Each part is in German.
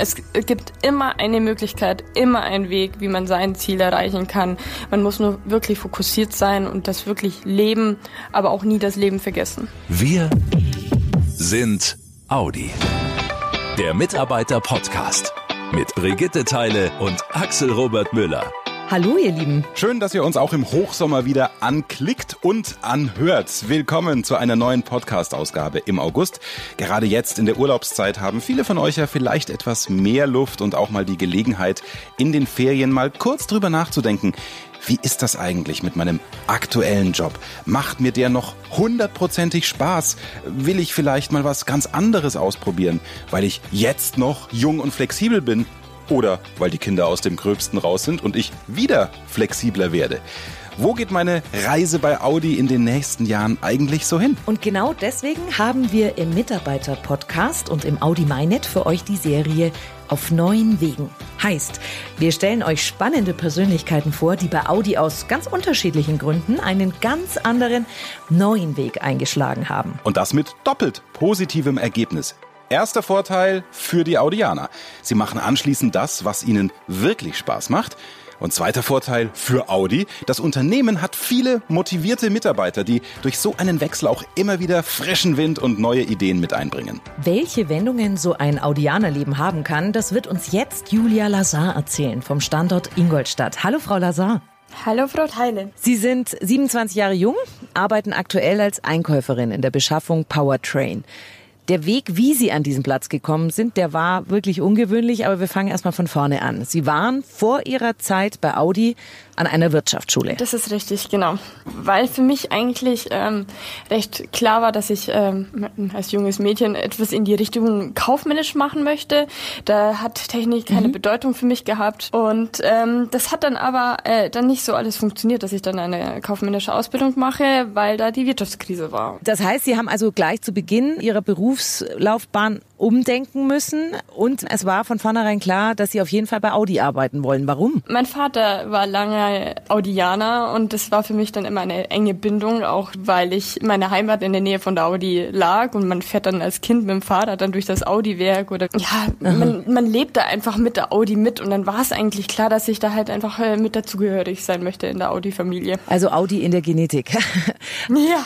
Es gibt immer eine Möglichkeit, immer einen Weg, wie man sein Ziel erreichen kann. Man muss nur wirklich fokussiert sein und das wirklich leben, aber auch nie das Leben vergessen. Wir sind Audi. Der Mitarbeiter-Podcast mit Brigitte Teile und Axel Robert Müller. Hallo ihr Lieben. Schön, dass ihr uns auch im Hochsommer wieder anklickt und anhört. Willkommen zu einer neuen Podcast-Ausgabe im August. Gerade jetzt in der Urlaubszeit haben viele von euch ja vielleicht etwas mehr Luft und auch mal die Gelegenheit, in den Ferien mal kurz drüber nachzudenken. Wie ist das eigentlich mit meinem aktuellen Job? Macht mir der noch hundertprozentig Spaß? Will ich vielleicht mal was ganz anderes ausprobieren, weil ich jetzt noch jung und flexibel bin? Oder weil die Kinder aus dem Gröbsten raus sind und ich wieder flexibler werde. Wo geht meine Reise bei Audi in den nächsten Jahren eigentlich so hin? Und genau deswegen haben wir im Mitarbeiter-Podcast und im Audi MyNet für euch die Serie auf neuen Wegen. Heißt, wir stellen euch spannende Persönlichkeiten vor, die bei Audi aus ganz unterschiedlichen Gründen einen ganz anderen neuen Weg eingeschlagen haben. Und das mit doppelt positivem Ergebnis. Erster Vorteil für die Audianer. Sie machen anschließend das, was ihnen wirklich Spaß macht. Und zweiter Vorteil für Audi, das Unternehmen hat viele motivierte Mitarbeiter, die durch so einen Wechsel auch immer wieder frischen Wind und neue Ideen mit einbringen. Welche Wendungen so ein Audianerleben haben kann, das wird uns jetzt Julia Lazar erzählen vom Standort Ingolstadt. Hallo Frau Lazar. Hallo Frau Teile. Sie sind 27 Jahre jung, arbeiten aktuell als Einkäuferin in der Beschaffung Powertrain. Der Weg, wie Sie an diesen Platz gekommen sind, der war wirklich ungewöhnlich, aber wir fangen erstmal von vorne an. Sie waren vor Ihrer Zeit bei Audi an einer Wirtschaftsschule. Das ist richtig, genau. Weil für mich eigentlich ähm, recht klar war, dass ich ähm, als junges Mädchen etwas in die Richtung kaufmännisch machen möchte. Da hat Technik keine mhm. Bedeutung für mich gehabt. Und ähm, das hat dann aber äh, dann nicht so alles funktioniert, dass ich dann eine kaufmännische Ausbildung mache, weil da die Wirtschaftskrise war. Das heißt, Sie haben also gleich zu Beginn Ihrer Berufslaufbahn umdenken müssen und es war von vornherein klar, dass Sie auf jeden Fall bei Audi arbeiten wollen. Warum? Mein Vater war lange Audianer und das war für mich dann immer eine enge Bindung, auch weil ich meine Heimat in der Nähe von der Audi lag und man fährt dann als Kind mit dem Fahrrad dann durch das Audi-Werk oder ja, man, man lebt da einfach mit der Audi mit und dann war es eigentlich klar, dass ich da halt einfach äh, mit dazugehörig sein möchte in der Audi-Familie. Also Audi in der Genetik. ja.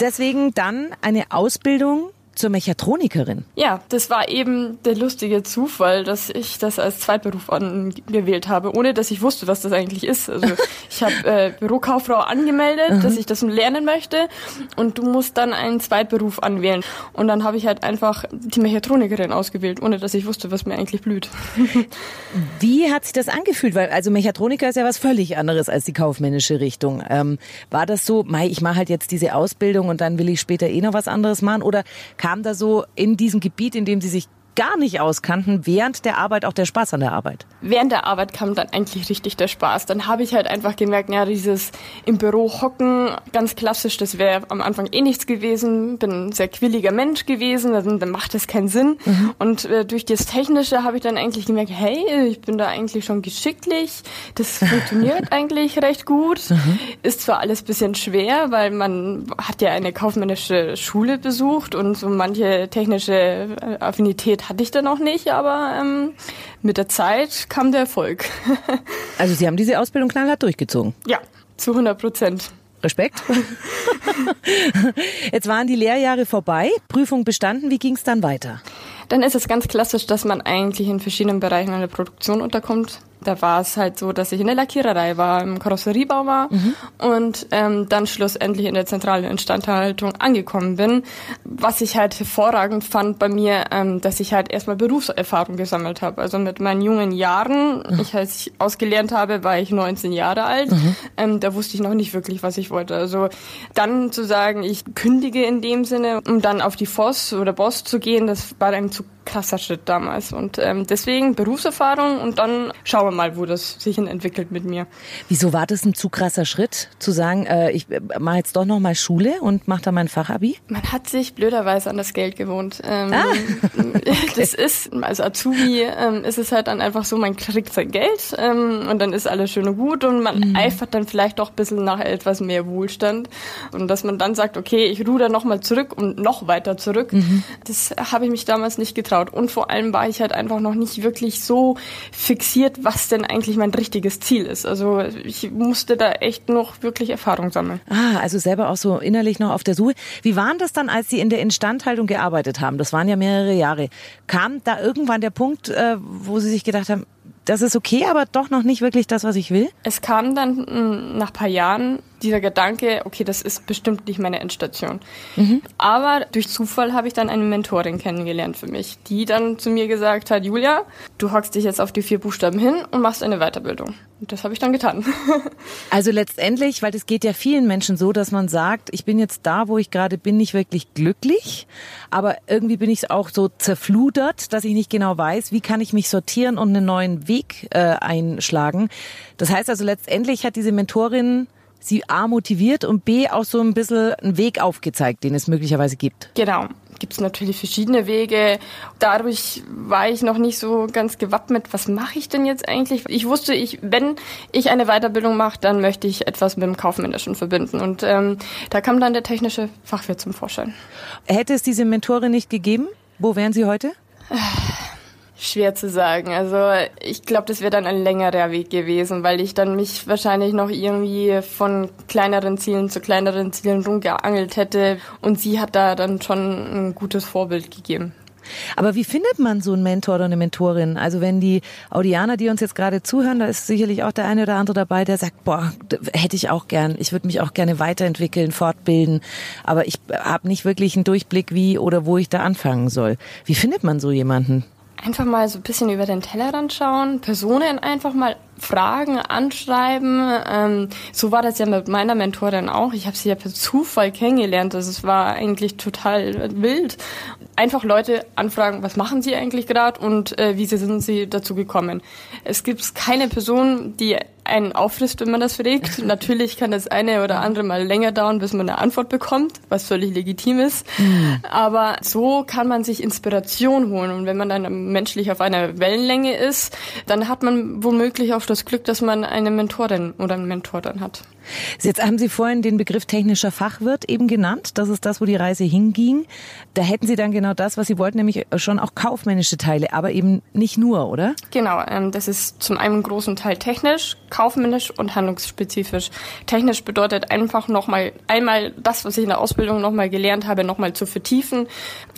Deswegen dann eine Ausbildung zur Mechatronikerin. Ja, das war eben der lustige Zufall, dass ich das als Zweitberuf angewählt habe, ohne dass ich wusste, was das eigentlich ist. Also ich habe äh, Bürokauffrau angemeldet, mhm. dass ich das lernen möchte und du musst dann einen Zweitberuf anwählen. Und dann habe ich halt einfach die Mechatronikerin ausgewählt, ohne dass ich wusste, was mir eigentlich blüht. Wie hat sich das angefühlt? Weil also Mechatroniker ist ja was völlig anderes als die kaufmännische Richtung. Ähm, war das so, Mai, ich mache halt jetzt diese Ausbildung und dann will ich später eh noch was anderes machen? Oder kam da so in diesem Gebiet, in dem Sie sich gar nicht auskannten, während der Arbeit auch der Spaß an der Arbeit? Während der Arbeit kam dann eigentlich richtig der Spaß. Dann habe ich halt einfach gemerkt, ja, dieses im Büro hocken, ganz klassisch, das wäre am Anfang eh nichts gewesen. Bin ein sehr quilliger Mensch gewesen, dann, dann macht das keinen Sinn. Mhm. Und äh, durch das Technische habe ich dann eigentlich gemerkt, hey, ich bin da eigentlich schon geschicklich. Das funktioniert eigentlich recht gut. Mhm. Ist zwar alles bisschen schwer, weil man hat ja eine kaufmännische Schule besucht und so manche technische äh, Hatte ich dann auch nicht, aber ähm, mit der Zeit kam der Erfolg. also Sie haben diese Ausbildung knallhart durchgezogen? Ja, zu 100 Prozent. Respekt. Jetzt waren die Lehrjahre vorbei, Prüfung bestanden. Wie ging es dann weiter? Dann ist es ganz klassisch, dass man eigentlich in verschiedenen Bereichen in der Produktion unterkommt da war es halt so, dass ich in der Lackiererei war, im Karosseriebau war mhm. und ähm, dann schlussendlich in der zentralen Instandhaltung angekommen bin. Was ich halt hervorragend fand bei mir, ähm, dass ich halt erstmal Berufserfahrung gesammelt habe. Also mit meinen jungen Jahren, mhm. ich als ich ausgelernt habe, war ich 19 Jahre alt. Mhm. Ähm, da wusste ich noch nicht wirklich, was ich wollte. Also dann zu sagen, ich kündige in dem Sinne, um dann auf die FOS oder BOS zu gehen, das war dann zu krasser Schritt damals. Und ähm, deswegen Berufserfahrung und dann schauen wir mal, wo das sich hin entwickelt mit mir. Wieso war das ein zu krasser Schritt, zu sagen, äh, ich äh, mache jetzt doch noch mal Schule und mache da mein Fachabi? Man hat sich blöderweise an das Geld gewohnt. Ähm, ah, okay. Das ist, als Azubi ähm, ist es halt dann einfach so, man kriegt sein Geld ähm, und dann ist alles schön und gut und man mhm. eifert dann vielleicht doch ein bisschen nach etwas mehr Wohlstand. Und dass man dann sagt, okay, ich ruder noch mal zurück und noch weiter zurück, mhm. das habe ich mich damals nicht getraut angeschaut und vor allem war ich halt einfach noch nicht wirklich so fixiert, was denn eigentlich mein richtiges Ziel ist. Also ich musste da echt noch wirklich Erfahrung sammeln. Ah, also selber auch so innerlich noch auf der Suche. Wie waren das dann, als Sie in der Instandhaltung gearbeitet haben? Das waren ja mehrere Jahre. Kam da irgendwann der Punkt, äh, wo Sie sich gedacht haben, das ist okay, aber doch noch nicht wirklich das, was ich will? Es kam dann mm, nach paar Jahren dieser Gedanke, okay, das ist bestimmt nicht meine Endstation. Mhm. Aber durch Zufall habe ich dann eine Mentorin kennengelernt für mich, die dann zu mir gesagt hat, Julia, du hockst dich jetzt auf die vier Buchstaben hin und machst eine Weiterbildung. Und das habe ich dann getan. also letztendlich, weil es geht ja vielen Menschen so, dass man sagt, ich bin jetzt da, wo ich gerade bin, nicht wirklich glücklich, aber irgendwie bin ich auch so zerfludert, dass ich nicht genau weiß, wie kann ich mich sortieren und einen neuen Weg äh, einschlagen. Das heißt also letztendlich hat diese Mentorin sie A motiviert und B auch so ein bisschen einen Weg aufgezeigt, den es möglicherweise gibt. Genau. Gibt es natürlich verschiedene Wege. Dadurch war ich noch nicht so ganz gewappnet. Was mache ich denn jetzt eigentlich? Ich wusste, ich, wenn ich eine Weiterbildung mache, dann möchte ich etwas mit dem Kaufmännischen verbinden. Und ähm, da kam dann der technische Fachwirt zum Vorschein. Hätte es diese Mentorin nicht gegeben? Wo wären Sie heute? Schwer zu sagen. Also ich glaube, das wäre dann ein längerer Weg gewesen, weil ich dann mich wahrscheinlich noch irgendwie von kleineren Zielen zu kleineren Zielen rumgeangelt hätte. Und sie hat da dann schon ein gutes Vorbild gegeben. Aber wie findet man so einen Mentor oder eine Mentorin? Also wenn die Audianer, die uns jetzt gerade zuhören, da ist sicherlich auch der eine oder andere dabei, der sagt, boah, hätte ich auch gern, ich würde mich auch gerne weiterentwickeln, fortbilden, aber ich habe nicht wirklich einen Durchblick, wie oder wo ich da anfangen soll. Wie findet man so jemanden? Einfach mal so ein bisschen über den Tellerrand schauen, Personen einfach mal fragen, anschreiben. Ähm, so war das ja mit meiner Mentorin auch. Ich habe sie ja per Zufall kennengelernt. Also es war eigentlich total wild. Einfach Leute anfragen, was machen sie eigentlich gerade und äh, wie sind sie dazu gekommen. Es gibt keine Person, die einen auffrisst, wenn man das fragt. Natürlich kann das eine oder andere mal länger dauern, bis man eine Antwort bekommt, was völlig legitim ist. Mhm. Aber so kann man sich Inspiration holen. Und wenn man dann menschlich auf einer Wellenlänge ist, dann hat man womöglich auch das Glück, dass man eine Mentorin oder einen Mentor dann hat. Jetzt haben Sie vorhin den Begriff technischer Fachwirt eben genannt. Das ist das, wo die Reise hinging. Da hätten Sie dann genau das, was Sie wollten, nämlich schon auch kaufmännische Teile, aber eben nicht nur, oder? Genau, ähm, das ist zum einen großen Teil technisch, kaufmännisch und handlungsspezifisch. Technisch bedeutet einfach nochmal einmal das, was ich in der Ausbildung nochmal gelernt habe, nochmal zu vertiefen.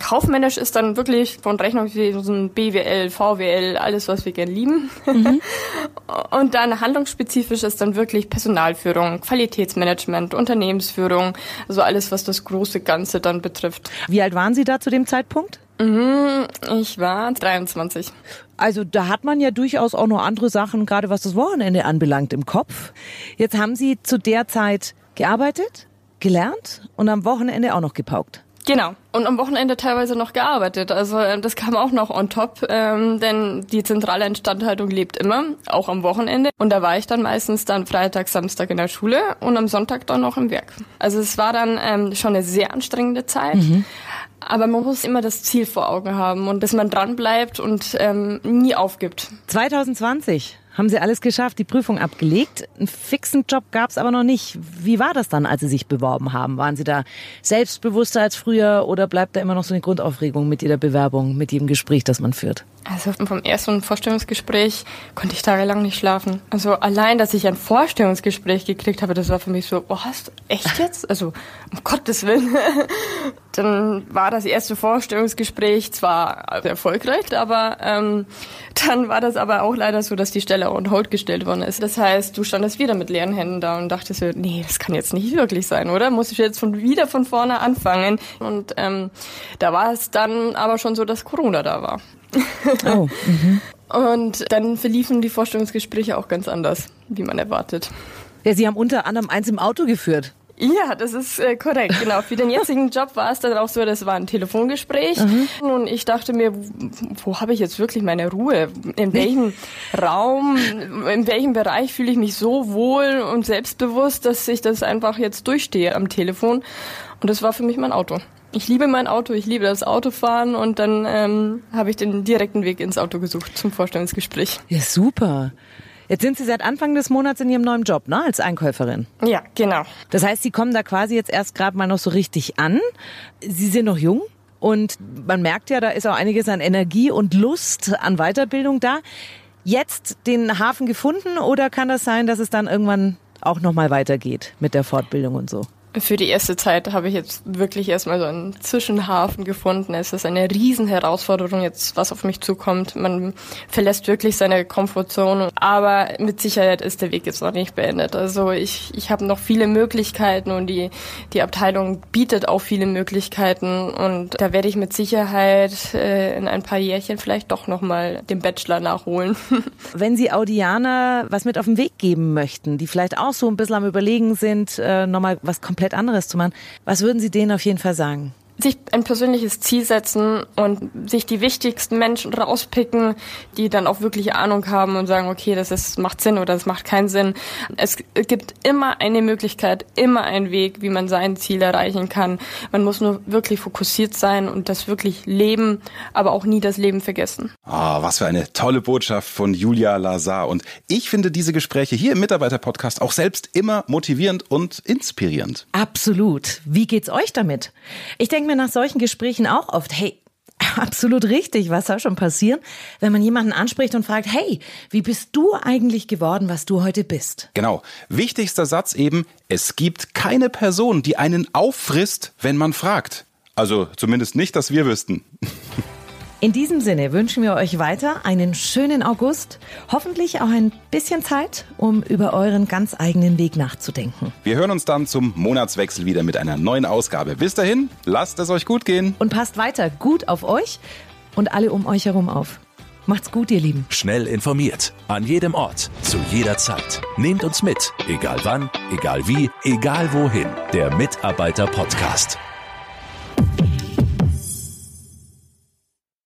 Kaufmännisch ist dann wirklich von Rechnungswesen, BWL, VWL, alles, was wir gern lieben. Mhm. und dann handlungsspezifisch ist dann wirklich Personalführung, Qualitätsmanagement, Unternehmensführung, also alles, was das große Ganze dann betrifft. Wie alt waren Sie da zu dem Zeitpunkt? Mhm, ich war 23. Also da hat man ja durchaus auch noch andere Sachen, gerade was das Wochenende anbelangt, im Kopf. Jetzt haben Sie zu der Zeit gearbeitet, gelernt und am Wochenende auch noch gepaukt. Genau. Und am Wochenende teilweise noch gearbeitet. Also äh, das kam auch noch on top, ähm, denn die zentrale Instandhaltung lebt immer, auch am Wochenende. Und da war ich dann meistens dann Freitag, Samstag in der Schule und am Sonntag dann noch im Werk. Also es war dann ähm, schon eine sehr anstrengende Zeit. Mhm. Aber man muss immer das Ziel vor Augen haben und bis man dran bleibt und ähm, nie aufgibt. 2020 haben Sie alles geschafft, die Prüfung abgelegt. Einen fixen Job gab es aber noch nicht. Wie war das dann, als Sie sich beworben haben? Waren Sie da selbstbewusster als früher oder bleibt da immer noch so eine Grundaufregung mit jeder Bewerbung, mit jedem Gespräch, das man führt? Also vom ersten Vorstellungsgespräch konnte ich tagelang nicht schlafen. Also allein, dass ich ein Vorstellungsgespräch gekriegt habe, das war für mich so, oh, hast du echt jetzt? Also um Gottes Willen. dann war das erste Vorstellungsgespräch zwar erfolgreich, aber ähm, dann war das aber auch leider so, dass die Stelle on hold gestellt worden ist. Das heißt, du standest wieder mit leeren Händen da und dachtest so, nee, das kann jetzt nicht wirklich sein, oder? Muss ich jetzt von wieder von vorne anfangen? Und ähm, da war es dann aber schon so, dass Corona da war. Oh. Mhm. Und dann verliefen die Vorstellungsgespräche auch ganz anders, wie man erwartet. Ja, Sie haben unter anderem eins im Auto geführt. Ja, das ist äh, korrekt. Genau. Für den jetzigen Job war es dann auch so, das war ein Telefongespräch. Mhm. Und ich dachte mir, wo habe ich jetzt wirklich meine Ruhe? In welchem Raum, in welchem Bereich fühle ich mich so wohl und selbstbewusst, dass ich das einfach jetzt durchstehe am Telefon? Und das war für mich mein Auto. Ich liebe mein Auto, ich liebe das Autofahren und dann ähm, habe ich den direkten Weg ins Auto gesucht zum Vorstellungsgespräch. Ja, super. Jetzt sind Sie seit Anfang des Monats in Ihrem neuen Job, ne, als Einkäuferin. Ja, genau. Das heißt, Sie kommen da quasi jetzt erst gerade mal noch so richtig an. Sie sind noch jung. Und man merkt ja, da ist auch einiges an Energie und Lust an Weiterbildung da. Jetzt den Hafen gefunden oder kann das sein, dass es dann irgendwann auch nochmal weitergeht mit der Fortbildung und so? Für die erste Zeit habe ich jetzt wirklich erstmal so einen Zwischenhafen gefunden. Es ist eine Riesenherausforderung jetzt, was auf mich zukommt. Man verlässt wirklich seine Komfortzone. Aber mit Sicherheit ist der Weg jetzt noch nicht beendet. Also ich, ich habe noch viele Möglichkeiten und die, die Abteilung bietet auch viele Möglichkeiten. Und da werde ich mit Sicherheit äh, in ein paar Jährchen vielleicht doch nochmal den Bachelor nachholen. Wenn Sie Audianer was mit auf den Weg geben möchten, die vielleicht auch so ein bisschen am Überlegen sind, äh, nochmal was komplett komplett anderes zu machen. Was würden Sie denen auf jeden Fall sagen? Sich ein persönliches Ziel setzen und sich die wichtigsten Menschen rauspicken, die dann auch wirklich Ahnung haben und sagen, okay, das ist, macht Sinn oder das macht keinen Sinn. Es gibt immer eine Möglichkeit, immer einen Weg, wie man sein Ziel erreichen kann. Man muss nur wirklich fokussiert sein und das wirklich leben, aber auch nie das Leben vergessen. Ah, oh, was für eine tolle Botschaft von Julia Lazar. Und ich finde diese Gespräche hier im Mitarbeiter-Podcast auch selbst immer motivierend und inspirierend. Absolut. Wie geht's euch damit? Ich denke mir nach solchen Gesprächen auch oft, hey, Absolut richtig. Was soll schon passieren, wenn man jemanden anspricht und fragt, hey, wie bist du eigentlich geworden, was du heute bist? Genau. Wichtigster Satz eben, es gibt keine Person, die einen auffrisst, wenn man fragt. Also zumindest nicht, dass wir wüssten. In diesem Sinne wünschen wir euch weiter einen schönen August, hoffentlich auch ein bisschen Zeit, um über euren ganz eigenen Weg nachzudenken. Wir hören uns dann zum Monatswechsel wieder mit einer neuen Ausgabe. Bis dahin, lasst es euch gut gehen. Und passt weiter gut auf euch und alle um euch herum auf. Macht's gut, ihr Lieben. Schnell informiert, an jedem Ort, zu jeder Zeit. Nehmt uns mit, egal wann, egal wie, egal wohin. Der Mitarbeiter-Podcast.